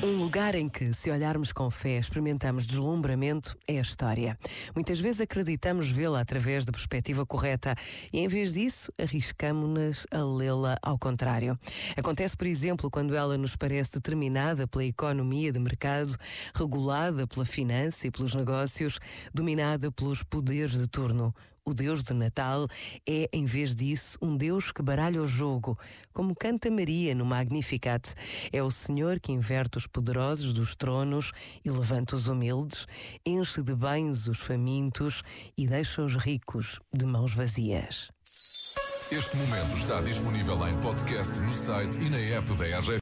Um lugar em que, se olharmos com fé, experimentamos deslumbramento é a história. Muitas vezes acreditamos vê-la através da perspectiva correta e, em vez disso, arriscamos-nos a lê-la ao contrário. Acontece, por exemplo, quando ela nos parece determinada pela economia de mercado, regulada pela finança e pelos negócios, dominada pelos poderes de turno. O Deus do Natal é, em vez disso, um Deus que baralha o jogo, como canta Maria no Magnificat. É o Senhor que inverte os poderosos dos tronos e levanta os humildes, enche de bens os famintos e deixa os ricos de mãos vazias. Este momento está disponível em podcast no site e na app da RGF.